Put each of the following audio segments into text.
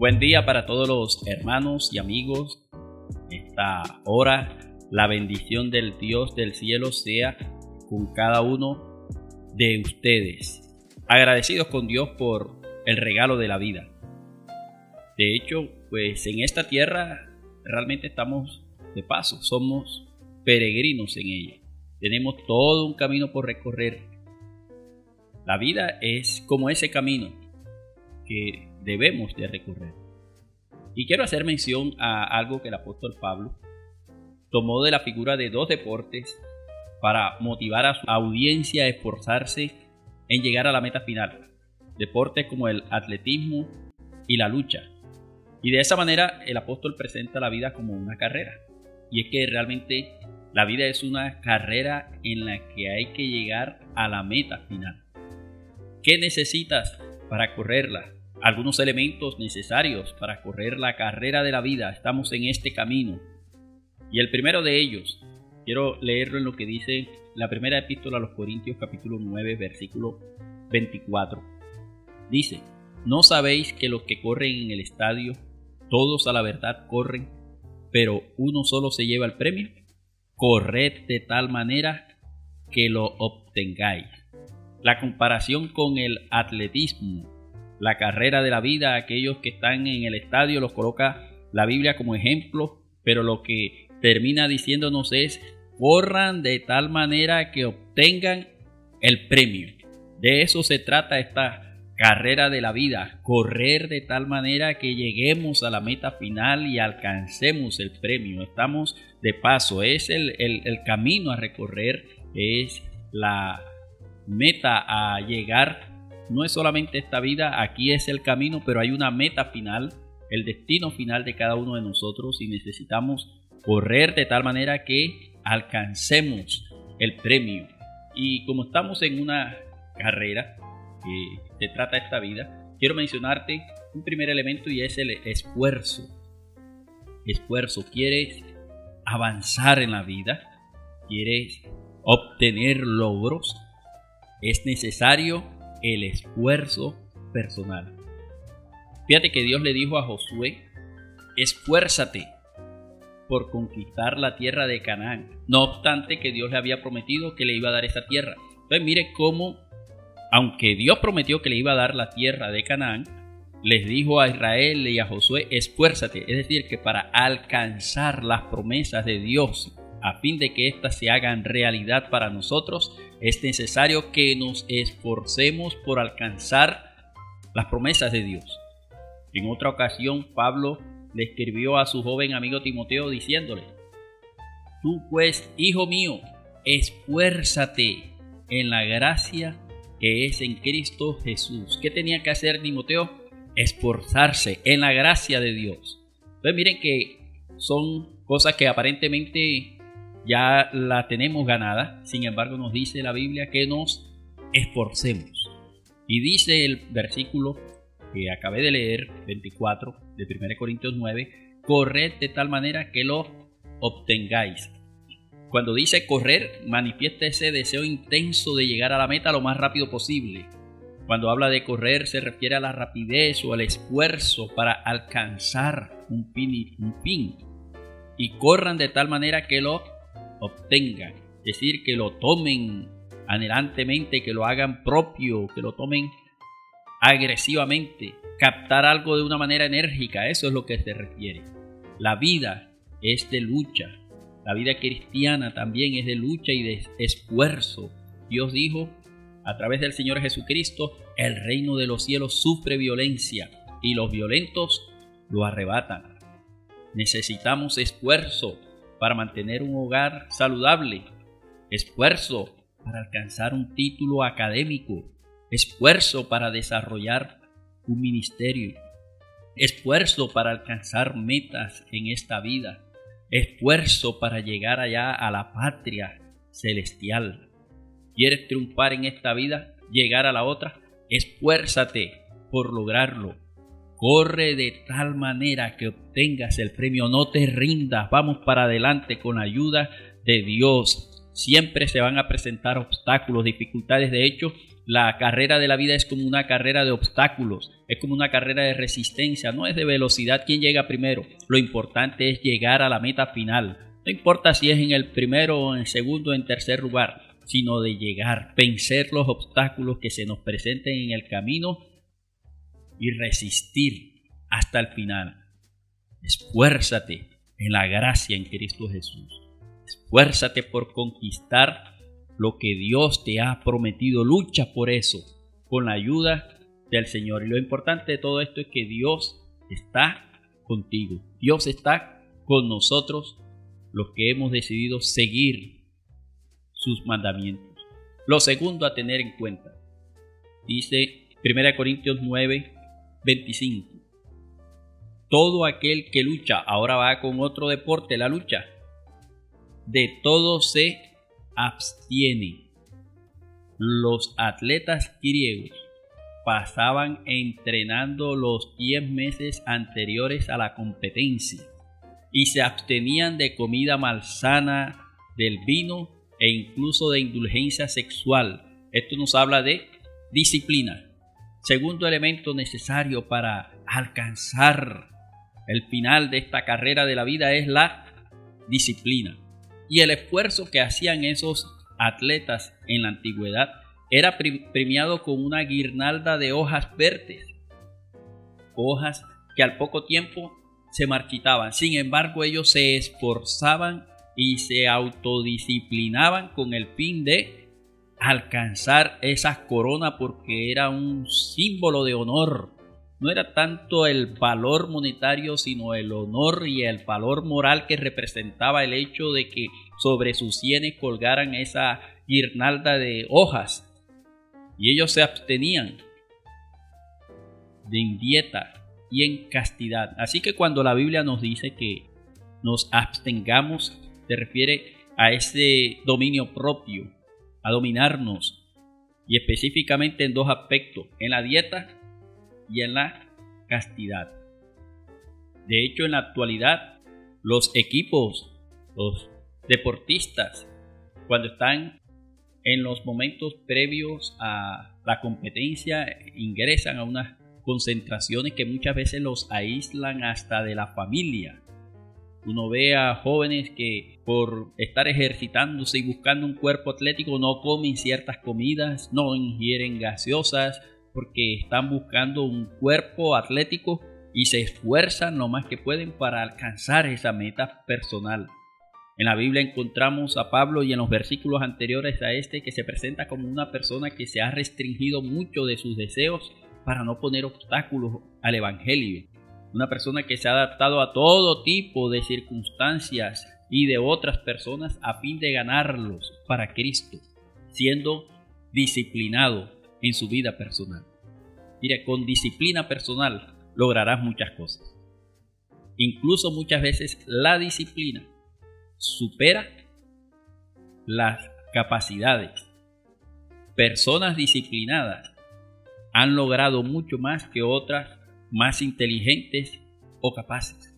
Buen día para todos los hermanos y amigos. Esta hora, la bendición del Dios del cielo sea con cada uno de ustedes. Agradecidos con Dios por el regalo de la vida. De hecho, pues en esta tierra realmente estamos de paso, somos peregrinos en ella. Tenemos todo un camino por recorrer. La vida es como ese camino que debemos de recorrer. Y quiero hacer mención a algo que el apóstol Pablo tomó de la figura de dos deportes para motivar a su audiencia a esforzarse en llegar a la meta final. Deportes como el atletismo y la lucha. Y de esa manera el apóstol presenta la vida como una carrera. Y es que realmente la vida es una carrera en la que hay que llegar a la meta final. ¿Qué necesitas para correrla? Algunos elementos necesarios para correr la carrera de la vida. Estamos en este camino. Y el primero de ellos, quiero leerlo en lo que dice la primera epístola a los Corintios capítulo 9 versículo 24. Dice, ¿no sabéis que los que corren en el estadio, todos a la verdad corren, pero uno solo se lleva el premio? corred de tal manera que lo obtengáis. La comparación con el atletismo, la carrera de la vida, aquellos que están en el estadio los coloca la Biblia como ejemplo, pero lo que termina diciéndonos es, corran de tal manera que obtengan el premio. De eso se trata esta carrera de la vida, correr de tal manera que lleguemos a la meta final y alcancemos el premio. Estamos de paso, es el, camino a recorrer, es la meta a llegar. No es solamente esta vida, aquí es el camino, pero hay una meta final, el destino final de cada uno de nosotros y necesitamos correr de tal manera que alcancemos el premio. Y como estamos en una carrera, que se trata esta vida, quiero mencionarte un primer elemento y es el esfuerzo. Esfuerzo, quieres avanzar en la vida, quieres obtener logros, es necesario el esfuerzo personal. Fíjate que Dios le dijo a Josué, esfuérzate por conquistar la tierra de Canaán, no obstante que Dios le había prometido que le iba a dar esa tierra. Entonces mire cómo aunque Dios prometió que le iba a dar la tierra de Canaán, les dijo a Israel y a Josué, esfuérzate, es decir, que para alcanzar las promesas de Dios, a fin de que éstas se hagan realidad para nosotros, es necesario que nos esforcemos por alcanzar las promesas de Dios. En otra ocasión, Pablo le escribió a su joven amigo Timoteo diciéndole, Tú pues, hijo mío, esfuérzate en la gracia que es en Cristo Jesús. ¿Qué tenía que hacer Timoteo? Esforzarse en la gracia de Dios. Entonces miren que son cosas que aparentemente ya la tenemos ganada, sin embargo nos dice la Biblia que nos esforcemos. Y dice el versículo que acabé de leer, 24 de 1 Corintios 9, corred de tal manera que lo obtengáis. Cuando dice correr, manifiesta ese deseo intenso de llegar a la meta lo más rápido posible. Cuando habla de correr se refiere a la rapidez o al esfuerzo para alcanzar un fin, un fin. Y corran de tal manera que lo obtengan. Es decir, que lo tomen anhelantemente, que lo hagan propio, que lo tomen agresivamente. Captar algo de una manera enérgica, eso es lo que se refiere. La vida es de lucha, la vida cristiana también es de lucha y de esfuerzo. Dios dijo a través del Señor Jesucristo, el reino de los cielos sufre violencia y los violentos lo arrebatan. Necesitamos esfuerzo para mantener un hogar saludable, esfuerzo para alcanzar un título académico, esfuerzo para desarrollar un ministerio, esfuerzo para alcanzar metas en esta vida, esfuerzo para llegar allá a la patria celestial. ¿Quieres triunfar en esta vida? ¿Llegar a la otra? Esfuérzate por lograrlo. Corre de tal manera que obtengas el premio. No te rindas. Vamos para adelante con ayuda de Dios. Siempre se van a presentar obstáculos, dificultades. De hecho, La carrera de la vida es como una carrera de obstáculos, es como una carrera de resistencia, no es de velocidad quien llega primero. Lo importante es llegar a la meta final. No importa si es en el primero, en segundo o en tercer lugar, sino de llegar, vencer los obstáculos que se nos presenten en el camino y resistir hasta el final. Esfuérzate en la gracia en Cristo Jesús. Esfuérzate por conquistar lo que Dios te ha prometido. Lucha por eso con la ayuda del Señor. Y lo importante de todo esto es que Dios está contigo. Dios está con nosotros los que hemos decidido seguir sus mandamientos. Lo segundo a tener en cuenta, dice 1 Corintios 9, 25. Todo aquel que lucha, ahora va con otro deporte, la lucha, de todo se abstiene. Los atletas griegos pasaban entrenando los 10 meses anteriores a la competencia y se abstenían de comida malsana, del vino e incluso de indulgencia sexual. Esto nos habla de disciplina. Segundo elemento necesario para alcanzar el final de esta carrera de la vida es la disciplina. Y el esfuerzo que hacían esos atletas en la antigüedad era premiado con una guirnalda de hojas verdes, hojas que al poco tiempo se marchitaban. Sin embargo, ellos se esforzaban y se autodisciplinaban con el fin de alcanzar esa corona porque era un símbolo de honor. No era tanto el valor monetario, sino el honor y el valor moral que representaba el hecho de que sobre sus sienes colgaran esa guirnalda de hojas. Y ellos se abstenían de dieta y en castidad. Así que cuando la Biblia nos dice que nos abstengamos, se refiere a ese dominio propio, a dominarnos, y específicamente en dos aspectos, en la dieta y en la castidad. De hecho, en la actualidad, los equipos, los deportistas, cuando están en los momentos previos a la competencia, ingresan a unas concentraciones que muchas veces los aíslan hasta de la familia. Uno ve a jóvenes que por estar ejercitándose y buscando un cuerpo atlético no comen ciertas comidas, no ingieren gaseosas, porque están buscando un cuerpo atlético y se esfuerzan lo más que pueden para alcanzar esa meta personal. En la Biblia encontramos a Pablo y en los versículos anteriores a este que se presenta como una persona que se ha restringido mucho de sus deseos para no poner obstáculos al Evangelio. Una persona que se ha adaptado a todo tipo de circunstancias y de otras personas a fin de ganarlos para Cristo, siendo disciplinado en su vida personal. Mire, con disciplina personal lograrás muchas cosas. Incluso muchas veces la disciplina supera las capacidades. Personas disciplinadas han logrado mucho más que otras más inteligentes o capaces.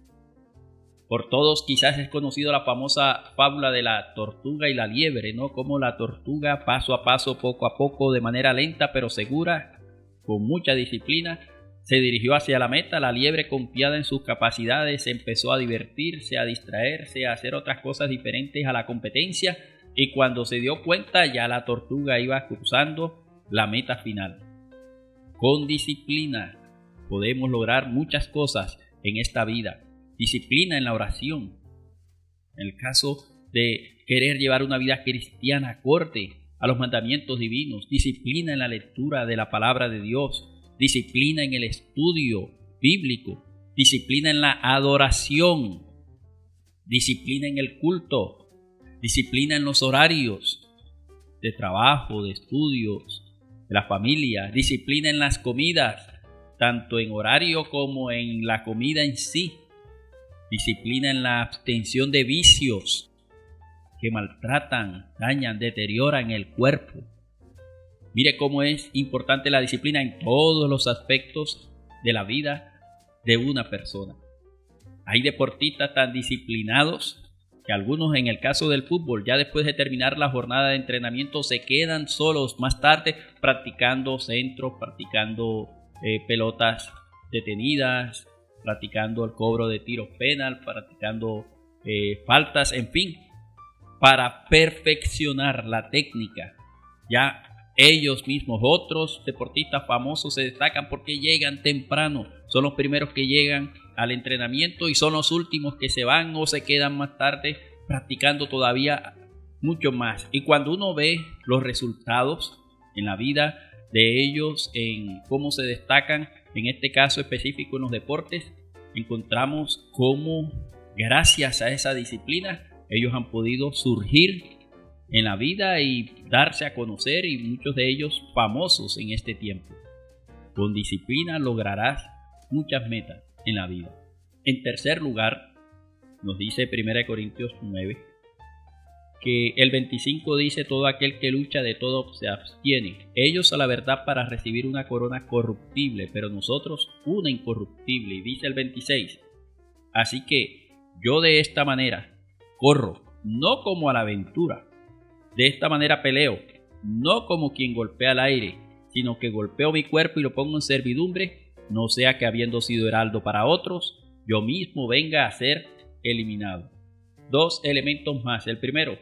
Por todos quizás es conocido la famosa fábula de la tortuga y la liebre, ¿no? Como la tortuga paso a paso, poco a poco, de manera lenta pero segura, con mucha disciplina, se dirigió hacia la meta. La liebre, confiada en sus capacidades, empezó a divertirse, a distraerse, a hacer otras cosas diferentes a la competencia y cuando se dio cuenta ya la tortuga iba cruzando la meta final. Con disciplina podemos lograr muchas cosas en esta vida. Disciplina en la oración. En el caso de querer llevar una vida cristiana corte a los mandamientos divinos. Disciplina en la lectura de la palabra de Dios. Disciplina en el estudio bíblico. Disciplina en la adoración. Disciplina en el culto. Disciplina en los horarios de trabajo, de estudios, la familia, disciplina en las comidas, tanto en horario como en la comida en sí, disciplina en la abstención de vicios que maltratan, dañan, deterioran el cuerpo. Mire cómo es importante la disciplina en todos los aspectos de la vida de una persona. Hay deportistas tan disciplinados que algunos en el caso del fútbol, ya después de terminar la jornada de entrenamiento, se quedan solos más tarde practicando centros, practicando eh, pelotas detenidas, practicando el cobro de tiros penal, practicando eh, faltas, en fin, para perfeccionar la técnica. Ya ellos mismos, otros deportistas famosos se destacan porque llegan temprano, son los primeros que llegan al entrenamiento y son los últimos que se van o se quedan más tarde practicando todavía mucho más. Y cuando uno ve los resultados en la vida de ellos, en cómo se destacan, en este caso específico en los deportes, encontramos cómo gracias a esa disciplina ellos han podido surgir en la vida y darse a conocer y muchos de ellos famosos en este tiempo. Con disciplina lograrás muchas metas en la vida. En tercer lugar, nos dice 1 Corintios 9, que el 25 dice todo aquel que lucha de todo se abstiene. Ellos a la verdad para recibir una corona corruptible, pero nosotros una incorruptible. Y dice el 26, así que yo de esta manera corro, no como a la aventura. De esta manera peleo, no como quien golpea al aire, sino que golpeo mi cuerpo y lo pongo en servidumbre no sea que habiendo sido heraldo para otros, yo mismo venga a ser eliminado. Dos elementos más. El primero,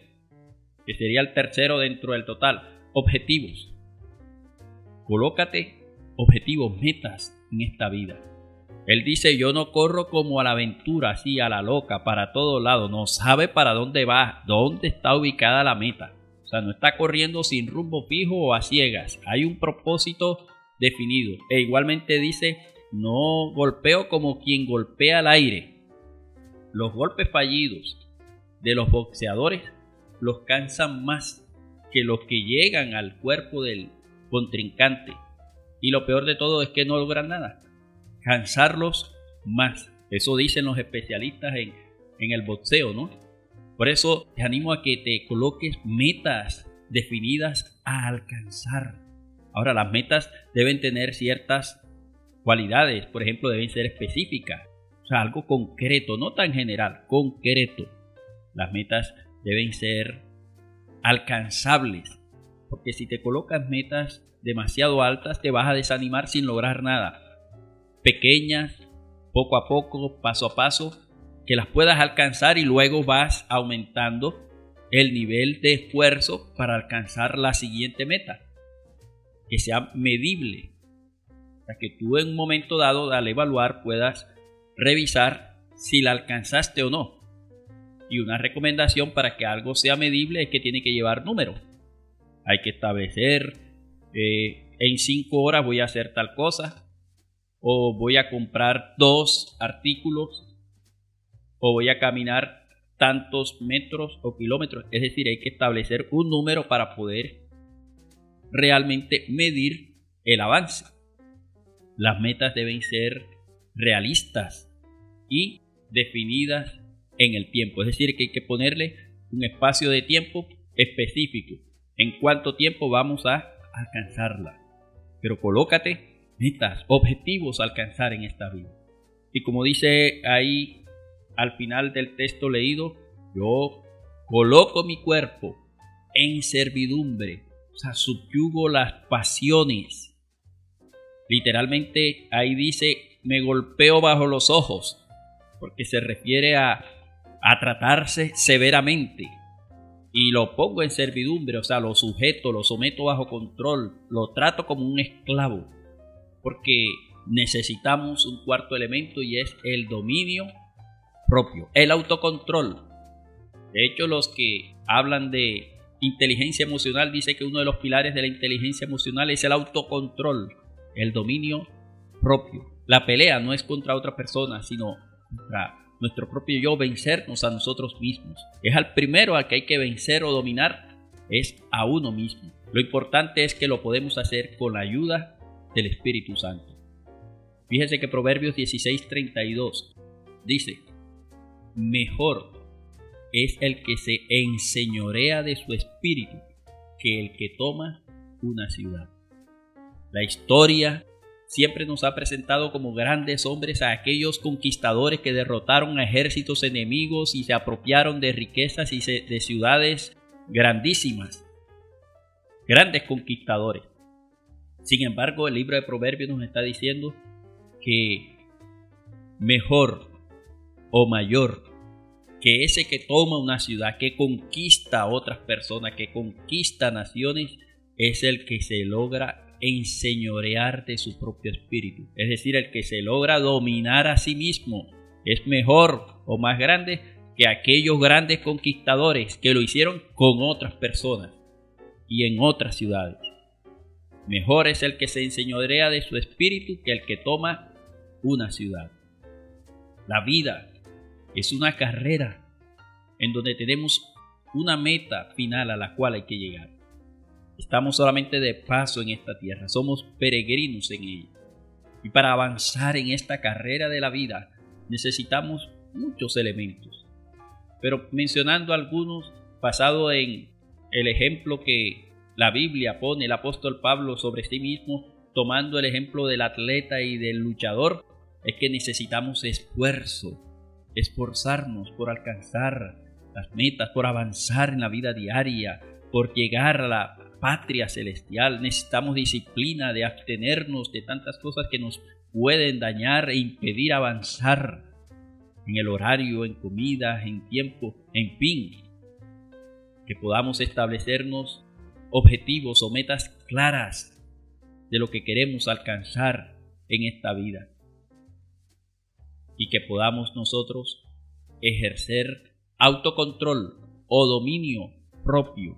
que sería el tercero dentro del total, objetivos. Colócate objetivos, metas en esta vida. Él dice, yo no corro como a la aventura, así a la loca, para todo lado. No sabe para dónde va, dónde está ubicada la meta. O sea, no está corriendo sin rumbo fijo o a ciegas. Hay un propósito definido. E igualmente dice, no golpeo como quien golpea al aire. Los golpes fallidos de los boxeadores los cansan más que los que llegan al cuerpo del contrincante. Y lo peor de todo es que no logran nada. Cansarlos más. Eso dicen los especialistas en, en el boxeo, ¿no? Por eso te animo a que te coloques metas definidas a alcanzar. Ahora, las metas deben tener ciertas cualidades, por ejemplo, deben ser específicas, o sea, algo concreto, no tan general, concreto. Las metas deben ser alcanzables, porque si te colocas metas demasiado altas, te vas a desanimar sin lograr nada. Pequeñas, poco a poco, paso a paso, que las puedas alcanzar y luego vas aumentando el nivel de esfuerzo para alcanzar la siguiente meta que sea medible. Para que tú en un momento dado al evaluar puedas revisar si la alcanzaste o no. Y una recomendación para que algo sea medible es que tiene que llevar número. Hay que establecer eh, en 5 horas voy a hacer tal cosa. O voy a comprar dos artículos. O voy a caminar tantos metros o kilómetros. Es decir, hay que establecer un número para poder realmente medir el avance. Las metas deben ser realistas y definidas en el tiempo. Es decir, que hay que ponerle un espacio de tiempo específico. En cuánto tiempo vamos a alcanzarla. Pero colócate metas, objetivos a alcanzar en esta vida. Y como dice ahí al final del texto leído, yo coloco mi cuerpo en servidumbre sea, subyugo las pasiones. Literalmente ahí dice, me golpeo bajo los ojos, porque se refiere a, a tratarse severamente. Y lo pongo en servidumbre, o sea, lo sujeto, lo someto bajo control, lo trato como un esclavo, porque necesitamos un cuarto elemento y es el dominio propio, el autocontrol. De hecho, los que hablan de inteligencia emocional dice que uno de los pilares de la inteligencia emocional es el autocontrol, el dominio propio. La pelea no es contra otra persona, sino contra nuestro propio yo, vencernos a nosotros mismos. Es al primero al que hay que vencer o dominar, es a uno mismo. Lo importante es que lo podemos hacer con la ayuda del Espíritu Santo. Fíjese que Proverbios 16:32 dice, mejor es el que se enseñorea de su espíritu que el que toma una ciudad. La historia siempre nos ha presentado como grandes hombres a aquellos conquistadores que derrotaron a ejércitos enemigos y se apropiaron de riquezas y de ciudades grandísimas. Grandes conquistadores. Sin embargo, el libro de Proverbios nos está diciendo que mejor o mayor que ese que toma una ciudad, que conquista a otras personas, que conquista naciones, es el que se logra enseñorear de su propio espíritu. Es decir, el que se logra dominar a sí mismo. Es mejor o más grande que aquellos grandes conquistadores que lo hicieron con otras personas y en otras ciudades. Mejor es el que se enseñorea de su espíritu que el que toma una ciudad. La vida es una carrera en donde tenemos una meta final a la cual hay que llegar. Estamos solamente de paso en esta tierra, somos peregrinos en ella. Y para avanzar en esta carrera de la vida necesitamos muchos elementos. Pero mencionando algunos, basado en el ejemplo que la Biblia pone el apóstol Pablo sobre sí mismo, tomando el ejemplo del atleta y del luchador, es que necesitamos esfuerzo, esforzarnos por alcanzar las metas, por avanzar en la vida diaria, por llegar a la patria celestial. Necesitamos disciplina de abstenernos de tantas cosas que nos pueden dañar e impedir avanzar en el horario, en comida, en tiempo, en fin. Que podamos establecernos objetivos o metas claras de lo que queremos alcanzar en esta vida y que podamos nosotros ejercer autocontrol o dominio propio.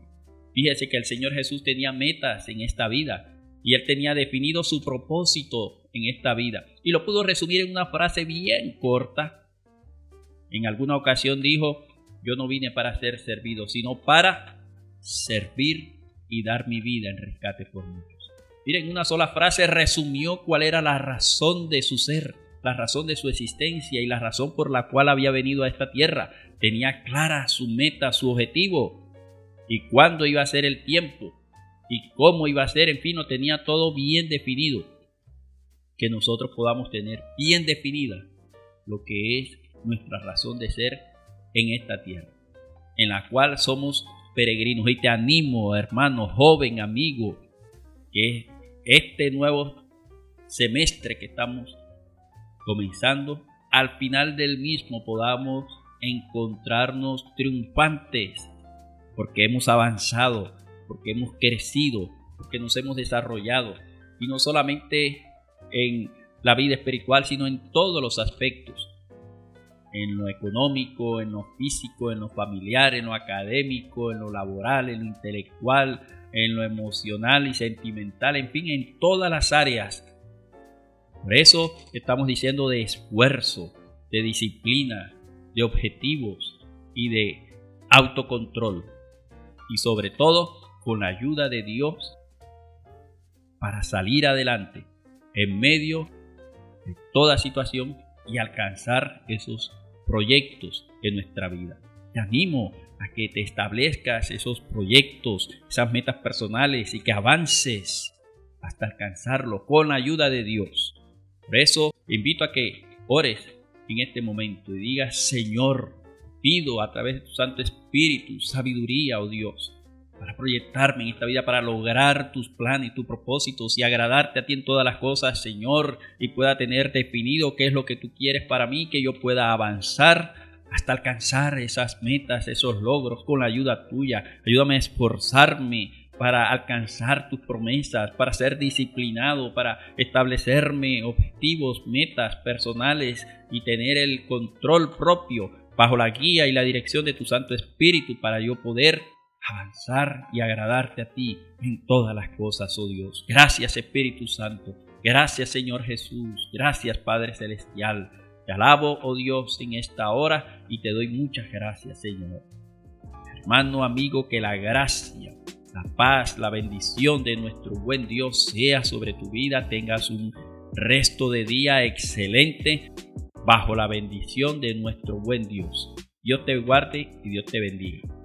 Fíjese que el Señor Jesús tenía metas en esta vida y él tenía definido su propósito en esta vida y lo pudo resumir en una frase bien corta. En alguna ocasión dijo, yo no vine para ser servido, sino para servir y dar mi vida en rescate por muchos. Miren, una sola frase resumió cuál era la razón de su ser la razón de su existencia y la razón por la cual había venido a esta tierra. Tenía clara su meta, su objetivo y cuándo iba a ser el tiempo y cómo iba a ser, en fin, no tenía todo bien definido. Que nosotros podamos tener bien definida lo que es nuestra razón de ser en esta tierra, en la cual somos peregrinos. Y te animo, hermano, joven, amigo, que este nuevo semestre que estamos comenzando, al final del mismo podamos encontrarnos triunfantes, porque hemos avanzado, porque hemos crecido, porque nos hemos desarrollado, y no solamente en la vida espiritual, sino en todos los aspectos, en lo económico, en lo físico, en lo familiar, en lo académico, en lo laboral, en lo intelectual, en lo emocional y sentimental, en fin, en todas las áreas. Por eso estamos diciendo de esfuerzo, de disciplina, de objetivos y de autocontrol. Y sobre todo con la ayuda de Dios para salir adelante en medio de toda situación y alcanzar esos proyectos en nuestra vida. Te animo a que te establezcas esos proyectos, esas metas personales y que avances hasta alcanzarlo con la ayuda de Dios. Por eso invito a que ores en este momento y digas, Señor, pido a través de tu Santo Espíritu sabiduría, oh Dios, para proyectarme en esta vida, para lograr tus planes tus propósitos y agradarte a ti en todas las cosas, Señor, y pueda tener definido qué es lo que tú quieres para mí, que yo pueda avanzar hasta alcanzar esas metas, esos logros con la ayuda tuya. Ayúdame a esforzarme para alcanzar tus promesas, para ser disciplinado, para establecerme objetivos, metas personales y tener el control propio bajo la guía y la dirección de tu Santo Espíritu para yo poder avanzar y agradarte a ti en todas las cosas, oh Dios. Gracias Espíritu Santo. Gracias Señor Jesús. Gracias Padre Celestial. Te alabo, oh Dios, en esta hora y te doy muchas gracias, Señor. Hermano, amigo, que la gracia la paz, la bendición de nuestro buen Dios sea sobre tu vida. Tengas un resto de día excelente bajo la bendición de nuestro buen Dios. Dios te guarde y Dios te bendiga.